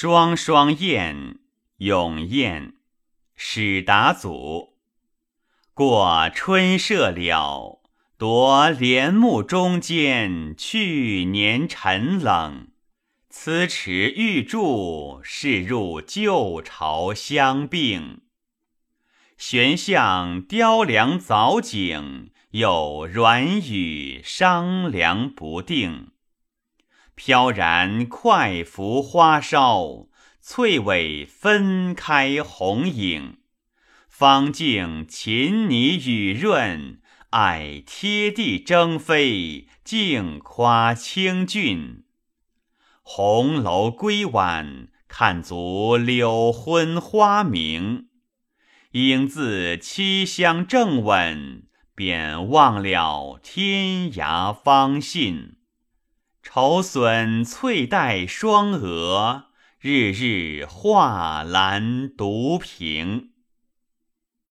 双双燕，永燕，始达祖。过春社了，夺帘幕中间去年沉冷。此池玉柱，是入旧巢相并。悬向雕梁藻井，有软语商量不定。飘然快拂花梢，翠尾分开红影。方镜琴拟雨润，爱贴地争飞，竞夸清俊。红楼归晚，看足柳昏花明。应自七香正稳，便忘了天涯芳信。愁损翠黛双蛾，日日画栏独凭。